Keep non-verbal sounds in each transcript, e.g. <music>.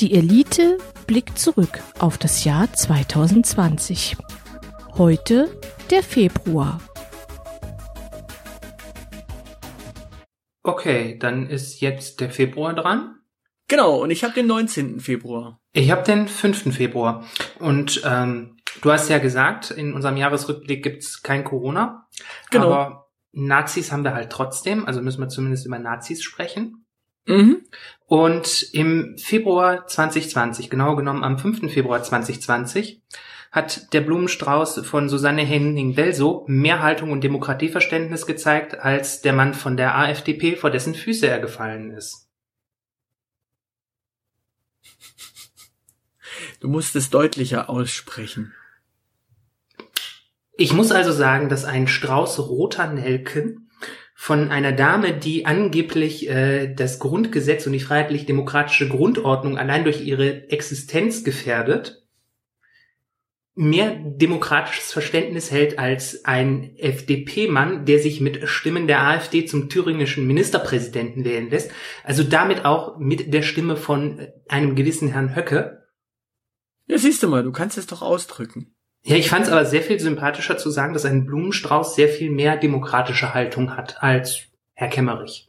Die Elite blickt zurück auf das Jahr 2020. Heute der Februar. Okay, dann ist jetzt der Februar dran. Genau, und ich habe den 19. Februar. Ich habe den 5. Februar. Und ähm, du hast ja gesagt, in unserem Jahresrückblick gibt's kein Corona. Genau. Aber Nazis haben wir halt trotzdem, also müssen wir zumindest über Nazis sprechen. Mhm. Und im Februar 2020, genau genommen am 5. Februar 2020, hat der Blumenstrauß von Susanne Henning-Welso mehr Haltung und Demokratieverständnis gezeigt, als der Mann von der AfDP, vor dessen Füße er gefallen ist. Du musst es deutlicher aussprechen. Ich muss also sagen, dass ein Strauß roter Nelken von einer Dame, die angeblich äh, das Grundgesetz und die freiheitlich-demokratische Grundordnung allein durch ihre Existenz gefährdet, mehr demokratisches Verständnis hält als ein FDP-Mann, der sich mit Stimmen der AfD zum thüringischen Ministerpräsidenten wählen lässt, also damit auch mit der Stimme von einem gewissen Herrn Höcke. Ja, siehst du mal, du kannst es doch ausdrücken. Ja, ich fand es aber sehr viel sympathischer zu sagen, dass ein Blumenstrauß sehr viel mehr demokratische Haltung hat als Herr Kemmerich.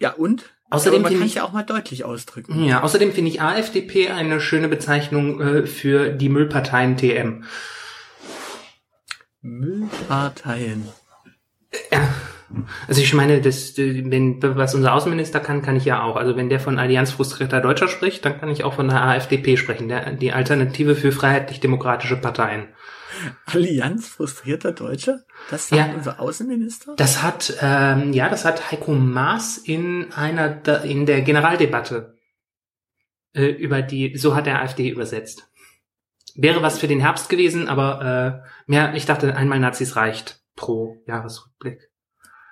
Ja, und? Außerdem finde kann ich- ja auch mal deutlich ausdrücken. Ja, außerdem finde ich AfDP eine schöne Bezeichnung äh, für die Müllparteien TM. Müllparteien. Also ich meine, das, wenn was unser Außenminister kann, kann ich ja auch. Also wenn der von Allianz frustrierter Deutscher spricht, dann kann ich auch von der AfDP sprechen, der, die Alternative für freiheitlich-demokratische Parteien. Allianz frustrierter Deutscher? Das sagt Ja. unser Außenminister? Das hat, ähm, ja, das hat Heiko Maas in einer, in der Generaldebatte äh, über die, so hat er AfD übersetzt. Wäre was für den Herbst gewesen, aber äh, mehr, ich dachte, einmal Nazis reicht pro Jahresrückblick.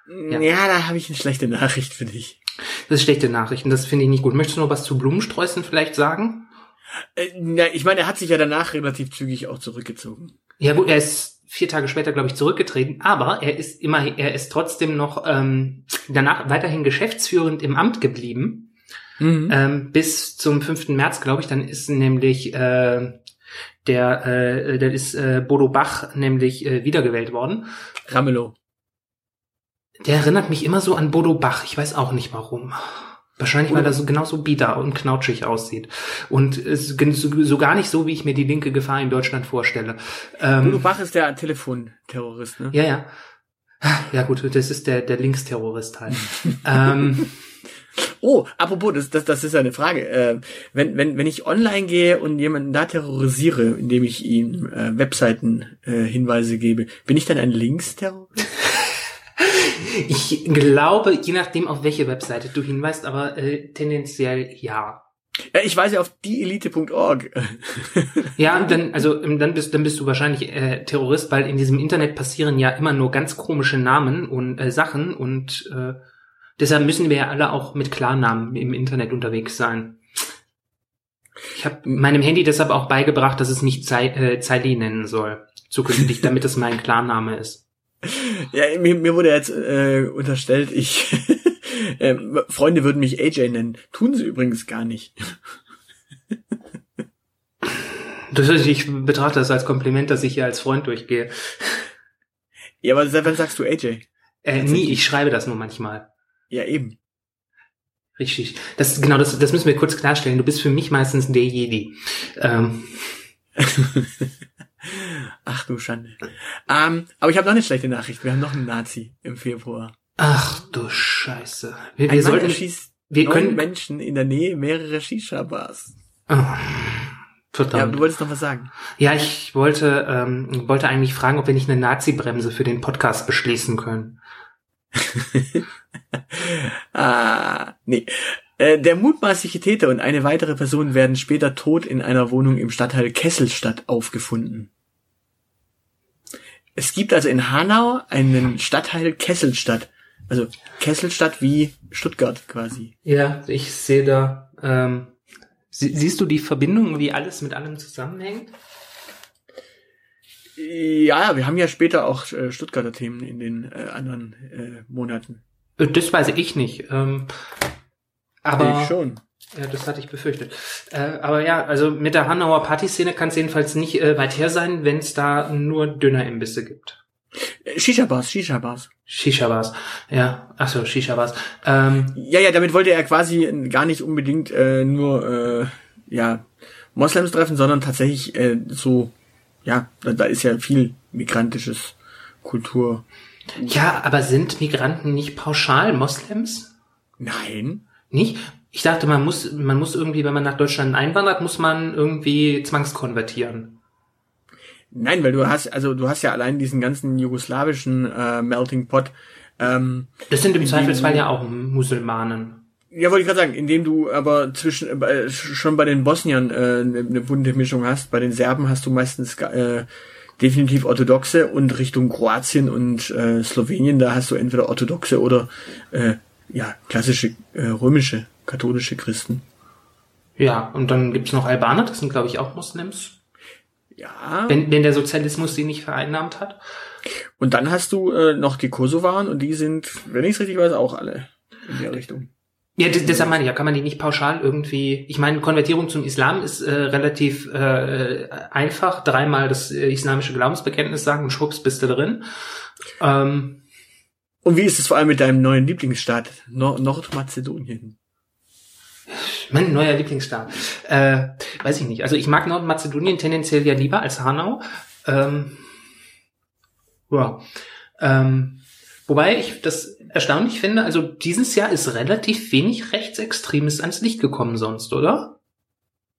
Ja, Ja. da habe ich eine schlechte Nachricht für dich. Das ist schlechte Nachrichten, das finde ich nicht gut. Möchtest du noch was zu Blumensträußen vielleicht sagen? Äh, ja, ich meine, er hat sich ja danach relativ zügig auch zurückgezogen. Ja gut, er ist vier Tage später, glaube ich, zurückgetreten, aber er ist immer, er ist trotzdem noch ähm, danach weiterhin geschäftsführend im Amt geblieben. Mhm. ähm, bis zum 5. März, glaube ich, dann ist nämlich äh, der, äh, der ist äh, Bodo Bach nämlich äh, wiedergewählt worden. Ramelow. Der erinnert mich immer so an Bodo Bach. Ich weiß auch nicht warum. Wahrscheinlich, weil er so genauso bieder und knautschig aussieht. Und es ist so, so gar nicht so, wie ich mir die linke Gefahr in Deutschland vorstelle. Ähm, Bodo Bach ist der Telefonterrorist, ne? ja, ja. Ja gut, das ist der, der Linksterrorist halt. ähm, <laughs> Oh, apropos, das, das, das ist eine Frage. Äh, wenn, wenn, wenn ich online gehe und jemanden da terrorisiere, indem ich ihm äh, Webseiten äh, Hinweise gebe, bin ich dann ein Linksterrorist? Ich glaube, je nachdem, auf welche Webseite du hinweist, aber äh, tendenziell ja. Ja, ich weise auf dieelite.org. <laughs> Ja, dann, also ähm, dann bist, dann bist du wahrscheinlich äh, Terrorist, weil in diesem Internet passieren ja immer nur ganz komische Namen und äh, Sachen und äh, deshalb müssen wir ja alle auch mit Klarnamen im Internet unterwegs sein. Ich habe meinem Handy deshalb auch beigebracht, dass es mich äh, Zeili nennen soll, zukünftig, damit es mein Klarname ist. Ja, mir, mir wurde jetzt äh, unterstellt, ich <laughs> äh, Freunde würden mich AJ nennen. Tun sie übrigens gar nicht. Das, ich betrachte das als Kompliment, dass ich hier als Freund durchgehe. Ja, aber seit wann sagst du AJ? Äh, nie, ich schreibe das nur manchmal. Ja, eben. Richtig. Das, genau, das, das müssen wir kurz klarstellen. Du bist für mich meistens der Jedi. Ähm, <laughs> Ach du Schande. Ähm, aber ich habe noch eine schlechte Nachricht. Wir haben noch einen Nazi im Februar. ach du Scheiße. Wir, wir sollten. erschießt wir können- Menschen in der Nähe mehrerer Shisha-Bars. Oh, Ja, verdammt. du wolltest noch was sagen. Ja, ich wollte, ähm, wollte eigentlich fragen, ob wir nicht eine Nazi-Bremse für den Podcast beschließen können. <laughs> Ah, nee. Äh, Der mutmaßliche Täter und eine weitere Person werden später tot in einer Wohnung im Stadtteil Kesselstadt aufgefunden. Es gibt also in Hanau einen Stadtteil Kesselstadt. Also Kesselstadt wie Stuttgart quasi. Ja, ich sehe da. Ähm, sie, siehst du die Verbindung, wie alles mit allem zusammenhängt? Ja, wir haben ja später auch äh, Stuttgarter Themen in den äh, anderen äh, Monaten. Äh, Das weiß ich nicht. Ähm, aber ich schon. Ja, das hatte ich befürchtet. Äh, aber ja, also mit der Hanauer Partyszene kann es jedenfalls nicht äh, weit her sein, wenn es da nur Dönerimbisse gibt. Shisha-Bars, Shisha-Bars. Shisha-Bars. Ja, ach so, Shisha-Bars. Ähm, Ja, ja, damit wollte er quasi gar nicht unbedingt äh, nur äh, ja Moslems treffen, sondern tatsächlich äh, so ja, da, da ist ja viel migrantisches Kultur. ja, aber sind Migranten nicht pauschal Moslems? Nein. Nicht? Ich dachte, man muss, man muss irgendwie, wenn man nach Deutschland einwandert, muss man irgendwie zwangskonvertieren. Nein, weil du hast, also du hast ja allein diesen ganzen jugoslawischen äh, Melting Pot. Ähm, Das sind im Zweifelsfall ja auch Musulmanen. ja, wollte ich gerade sagen, indem du aber zwischen äh, schon bei den Bosniern äh, eine ne bunte Mischung hast, bei den Serben hast du meistens äh, definitiv orthodoxe und Richtung Kroatien und äh, Slowenien, da hast du entweder orthodoxe oder äh, ja klassische äh, römische katholische Christen. Ja, und dann gibt's noch Albaner, das sind, glaube ich, auch Moslems. Ja. Wenn, wenn der Sozialismus sie nicht vereinnahmt hat. Und dann hast du äh, noch die Kosovaren und die sind, wenn ich es richtig weiß, auch alle in der Richtung. Ja, d- deshalb meine ich, ja, kann man die nicht pauschal irgendwie. Ich meine, Konvertierung zum Islam ist äh, relativ äh, einfach. Dreimal das äh, islamische Glaubensbekenntnis sagen und schwupps bist du drin. Ähm, Und wie ist es vor allem mit deinem neuen Lieblingsstaat, Nor Nordmazedonien? Mein neuer Lieblingsstaat. Äh, weiß ich nicht. Also ich mag Nordmazedonien tendenziell ja lieber als Hanau. Ähm, ja. Ähm, wobei ich das erstaunlich finde, also dieses Jahr ist relativ wenig Rechtsextremes ans Licht gekommen sonst, oder?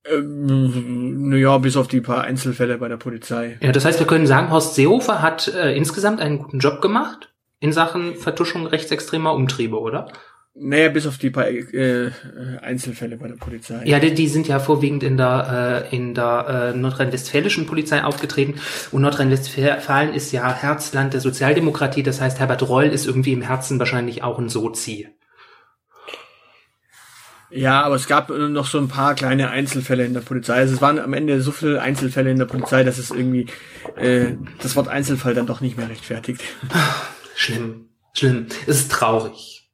Ähm, naja, bis auf die paar Einzelfälle bei der Polizei. Ja, das heißt, wir können sagen, Horst Seehofer hat äh, insgesamt einen guten Job gemacht in Sachen Vertuschung rechtsextremer Umtriebe, oder? Naja, bis auf die paar äh, äh, Einzelfälle bei der Polizei. Ja, die, die sind ja vorwiegend in der, äh, in der äh, nordrhein-westfälischen Polizei aufgetreten. Und Nordrhein-Westfalen ist ja Herzland der Sozialdemokratie. Das heißt, Herbert Reul ist irgendwie im Herzen wahrscheinlich auch ein Sozi. Ja, aber es gab äh, noch so ein paar kleine Einzelfälle in der Polizei. Also es waren am Ende so viele Einzelfälle in der Polizei, dass es irgendwie äh, das Wort Einzelfall dann doch nicht mehr rechtfertigt. Schlimm, schlimm. Es ist traurig.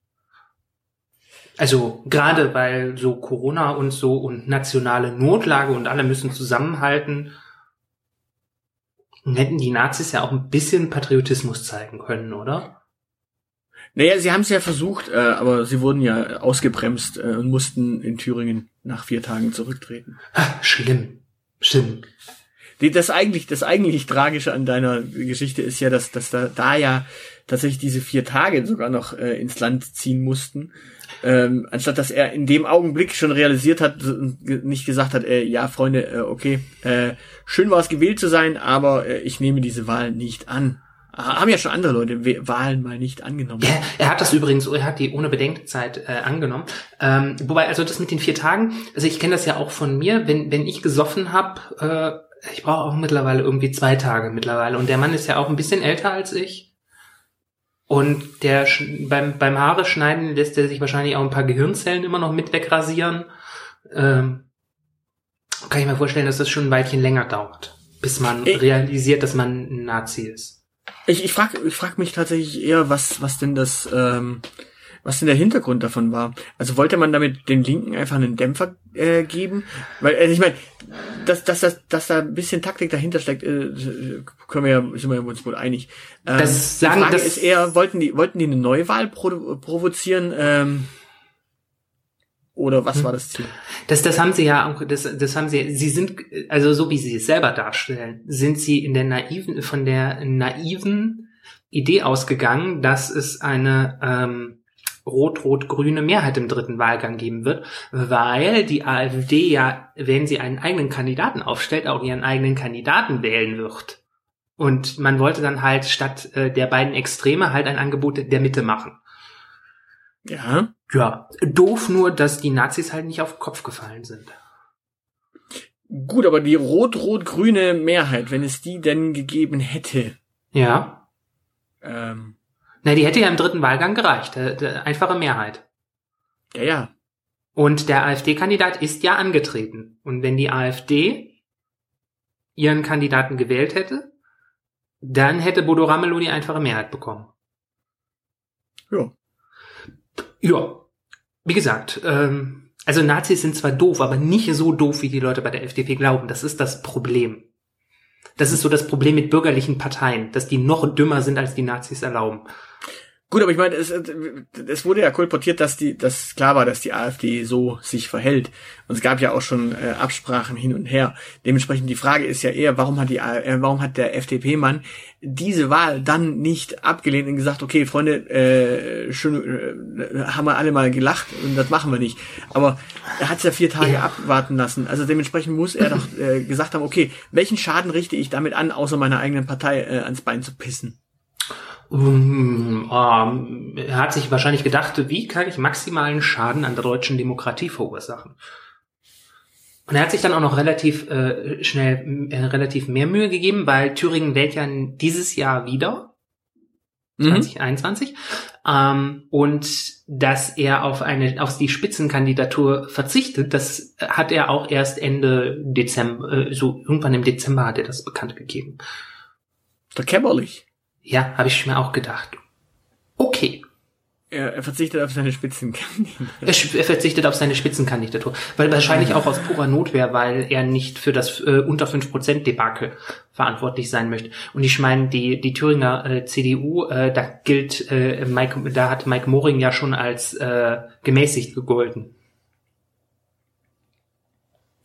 Also gerade weil so Corona und so und nationale Notlage und alle müssen zusammenhalten, hätten die Nazis ja auch ein bisschen Patriotismus zeigen können, oder? Naja, sie haben es ja versucht, äh, aber sie wurden ja ausgebremst äh, und mussten in Thüringen nach vier Tagen zurücktreten. Ha, schlimm, schlimm. Das eigentlich, das eigentlich Tragische an deiner Geschichte ist ja, dass, dass da, da ja tatsächlich diese vier Tage sogar noch äh, ins Land ziehen mussten. Ähm, anstatt dass er in dem Augenblick schon realisiert hat nicht gesagt hat, äh, ja, Freunde, äh, okay, äh, schön war es gewählt zu sein, aber äh, ich nehme diese Wahl nicht an. Ha- Haben ja schon andere Leute Wahlen mal nicht angenommen. Ja, er hat das übrigens, er hat die ohne Bedenkzeit äh, angenommen. Ähm, wobei, also das mit den vier Tagen, also ich kenne das ja auch von mir, wenn, wenn ich gesoffen habe, äh, ich brauche auch mittlerweile irgendwie zwei Tage mittlerweile. Und der Mann ist ja auch ein bisschen älter als ich. Und der beim, beim Haare schneiden lässt er sich wahrscheinlich auch ein paar Gehirnzellen immer noch mit wegrasieren. Ähm, kann ich mir vorstellen, dass das schon ein Weilchen länger dauert, bis man Ich- realisiert, dass man ein Nazi ist. Ich, ich frage ich frag mich tatsächlich eher, was, was denn das, ähm, was denn der Hintergrund davon war. Also wollte man damit den Linken einfach einen Dämpfer äh, geben? Weil, äh, ich meine, dass, dass, dass, dass da ein bisschen Taktik dahinter steckt, äh, können wir ja, sind wir uns wohl einig. Ähm, Das die sagen- Frage das- ist eher, wollten die, wollten die eine Neuwahl provo provozieren? Ähm, oder was Hm. war das Ziel? Das, das haben sie ja auch, das, das haben sie, sie sind, also so wie sie es selber darstellen, sind sie in der naiven, von der naiven Idee ausgegangen, dass es eine ähm, rot-rot-grüne Mehrheit im dritten Wahlgang geben wird, weil die AfD ja, wenn sie einen eigenen Kandidaten aufstellt, auch ihren eigenen Kandidaten wählen wird. Und man wollte dann halt statt äh, der beiden Extreme halt ein Angebot der Mitte machen. Ja. Ja, doof nur, dass die Nazis halt nicht auf den Kopf gefallen sind. Gut, aber die rot-rot-grüne Mehrheit, wenn es die denn gegeben hätte, Ja. ähm, Na, die hätte ja im dritten Wahlgang gereicht. Äh, einfache Mehrheit. ja, ja, Und der AfD-Kandidat ist ja angetreten. Und wenn die AfD ihren Kandidaten gewählt hätte, dann hätte Bodo Ramelow die einfache Mehrheit bekommen. ja. Ja. Wie gesagt, ähm, Also Nazis sind zwar doof, aber nicht so doof, wie die Leute bei der FDP glauben. Das ist das Problem. Das ist so das Problem mit bürgerlichen Parteien, dass die noch dümmer sind, als die Nazis erlauben. Gut, aber ich meine, es, es wurde ja kolportiert, dass die, dass klar war, dass die AfD so sich verhält. Und es gab ja auch schon äh, Absprachen hin und her. Dementsprechend die Frage ist ja eher, warum hat die, äh, warum hat der FDP-Mann diese Wahl dann nicht abgelehnt und gesagt, okay, Freunde, äh, schon äh, haben wir alle mal gelacht und das machen wir nicht. Aber er hat es ja vier Tage ja. abwarten lassen. Also dementsprechend muss er doch äh, gesagt haben, okay, welchen Schaden richte ich damit an, außer meiner eigenen Partei äh, ans Bein zu pissen? Um, um, er hat sich wahrscheinlich gedacht, wie kann ich maximalen Schaden an der deutschen Demokratie verursachen? Und er hat sich dann auch noch relativ äh, schnell äh, relativ mehr Mühe gegeben, weil Thüringen wählt ja dieses Jahr wieder. 2021. Mhm. Ähm, und dass er auf eine auf die Spitzenkandidatur verzichtet, das hat er auch erst Ende Dezember, äh, so irgendwann im Dezember hat er das bekannt gegeben. Ist doch kämmerlich. Ja, habe ich mir auch gedacht. Okay. Er, er verzichtet auf seine Spitzenkandidatur. Er, er, verzichtet auf seine Spitzenkandidatur. Weil wahrscheinlich auch aus purer Notwehr, weil er nicht für das äh, unter 5% Debakel verantwortlich sein möchte. Und ich meine, die, die Thüringer äh, CDU, äh, da gilt, äh, Mike, da hat Mike Moring ja schon als äh, gemäßigt gegolten.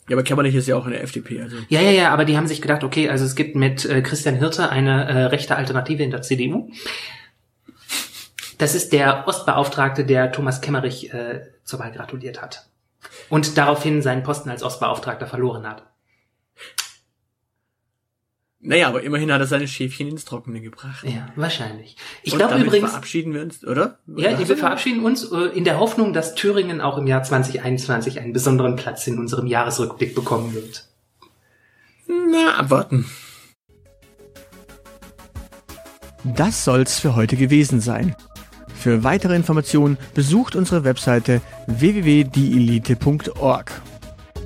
Ja, aber Kämmerlich ist ja auch in der FDP. Also. Ja, ja, ja, aber die haben sich gedacht, okay, also es gibt mit äh, Christian Hirte eine äh, rechte Alternative in der CDU. Das ist der Ostbeauftragte, der Thomas Kemmerich äh, zur Wahl gratuliert hat. Und daraufhin seinen Posten als Ostbeauftragter verloren hat. Naja, aber immerhin hat er seine Schäfchen ins Trockene gebracht. Ja, wahrscheinlich. Ich glaube übrigens. verabschieden wir uns, oder? Ja, wir verabschieden uns äh, in der Hoffnung, dass Thüringen auch im Jahr 2021 einen besonderen Platz in unserem Jahresrückblick bekommen wird. Na, abwarten. Das soll's für heute gewesen sein. Für weitere Informationen besucht unsere Webseite www.dielite.org.